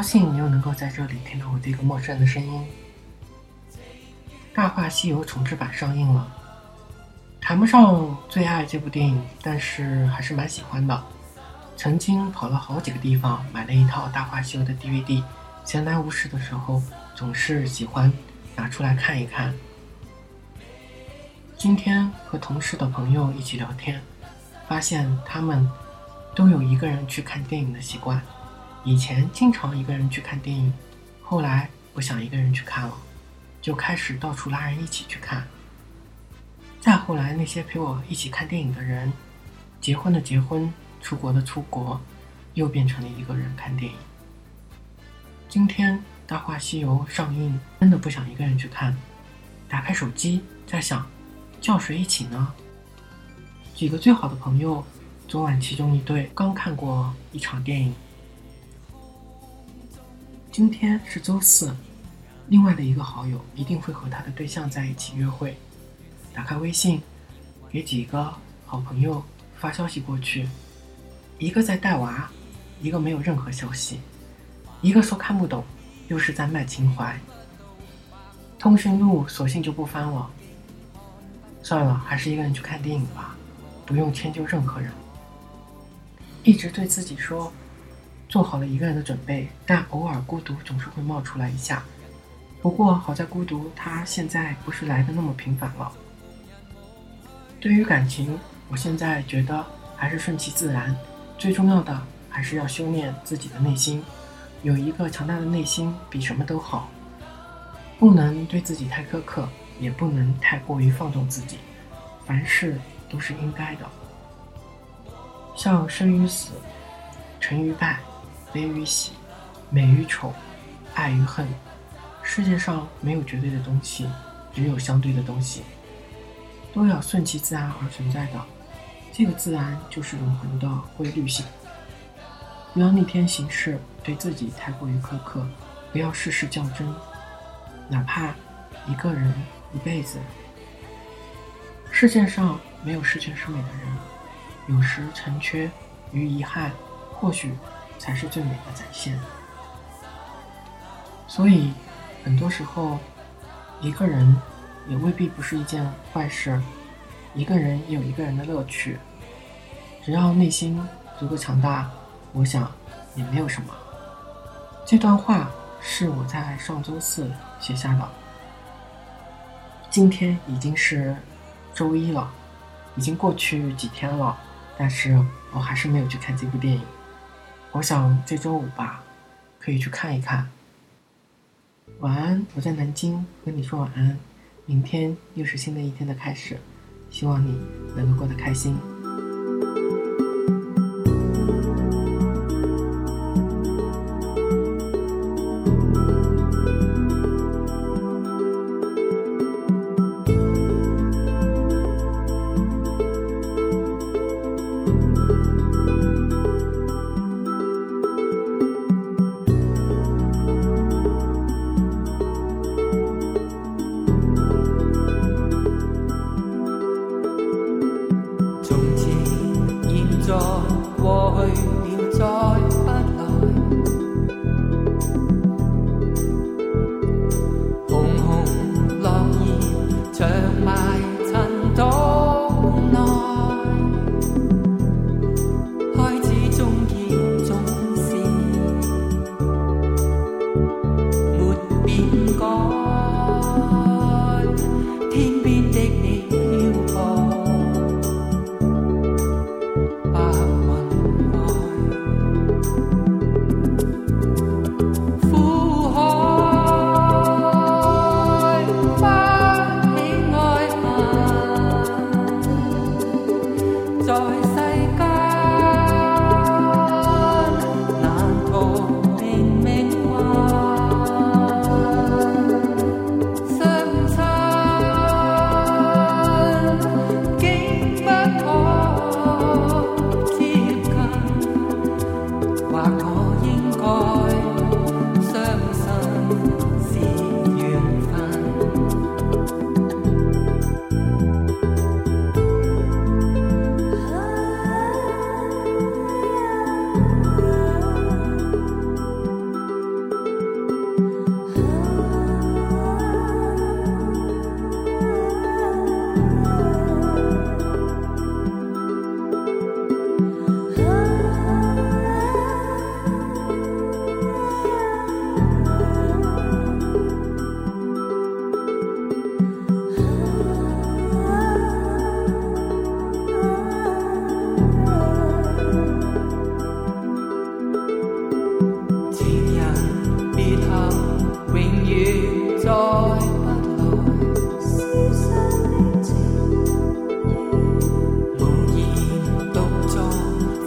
高兴你又能够在这里听到我这个陌生人的声音。《大话西游》重制版上映了，谈不上最爱这部电影，但是还是蛮喜欢的。曾经跑了好几个地方买了一套《大话西游》的 DVD，闲来无事的时候总是喜欢拿出来看一看。今天和同事的朋友一起聊天，发现他们。都有一个人去看电影的习惯，以前经常一个人去看电影，后来不想一个人去看了，就开始到处拉人一起去看。再后来，那些陪我一起看电影的人，结婚的结婚，出国的出国，又变成了一个人看电影。今天《大话西游》上映，真的不想一个人去看，打开手机在想，叫谁一起呢？几个最好的朋友。昨晚，其中一对刚看过一场电影。今天是周四，另外的一个好友一定会和他的对象在一起约会。打开微信，给几个好朋友发消息过去，一个在带娃，一个没有任何消息，一个说看不懂，又是在卖情怀。通讯录索性就不翻了，算了，还是一个人去看电影吧，不用迁就任何人。一直对自己说，做好了一个人的准备，但偶尔孤独总是会冒出来一下。不过好在孤独，它现在不是来的那么频繁了。对于感情，我现在觉得还是顺其自然，最重要的还是要修炼自己的内心。有一个强大的内心比什么都好。不能对自己太苛刻，也不能太过于放纵自己。凡事都是应该的。像生与死、成与败、悲与喜、美与丑、爱与恨，世界上没有绝对的东西，只有相对的东西，都要顺其自然而存在的。这个自然就是永恒的规律性。不要逆天行事，对自己太过于苛刻，不要事事较真，哪怕一个人一辈子，世界上没有十全十美的人。有时残缺与遗憾，或许才是最美的展现。所以，很多时候，一个人也未必不是一件坏事。一个人也有一个人的乐趣。只要内心足够强大，我想也没有什么。这段话是我在上周四写下的。今天已经是周一了，已经过去几天了。但是我还是没有去看这部电影。我想这周五吧，可以去看一看。晚安，我在南京和你说晚安。明天又是新的一天的开始，希望你能够过得开心。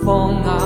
风啊。